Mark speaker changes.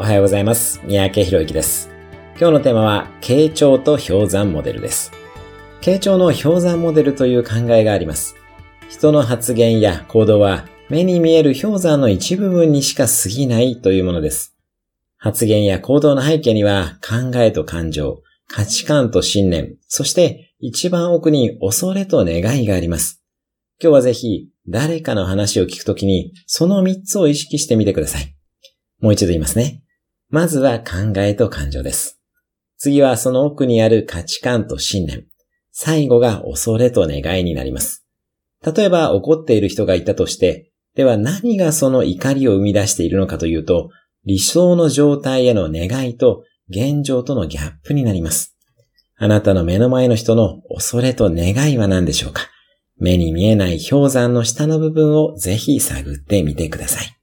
Speaker 1: おはようございます。三宅博之です。今日のテーマは、傾聴と氷山モデルです。傾聴の氷山モデルという考えがあります。人の発言や行動は、目に見える氷山の一部分にしか過ぎないというものです。発言や行動の背景には、考えと感情、価値観と信念、そして一番奥に恐れと願いがあります。今日はぜひ、誰かの話を聞くときに、その3つを意識してみてください。もう一度言いますね。まずは考えと感情です。次はその奥にある価値観と信念。最後が恐れと願いになります。例えば怒っている人がいたとして、では何がその怒りを生み出しているのかというと、理想の状態への願いと現状とのギャップになります。あなたの目の前の人の恐れと願いは何でしょうか？目に見えない氷山の下の部分をぜひ探ってみてください。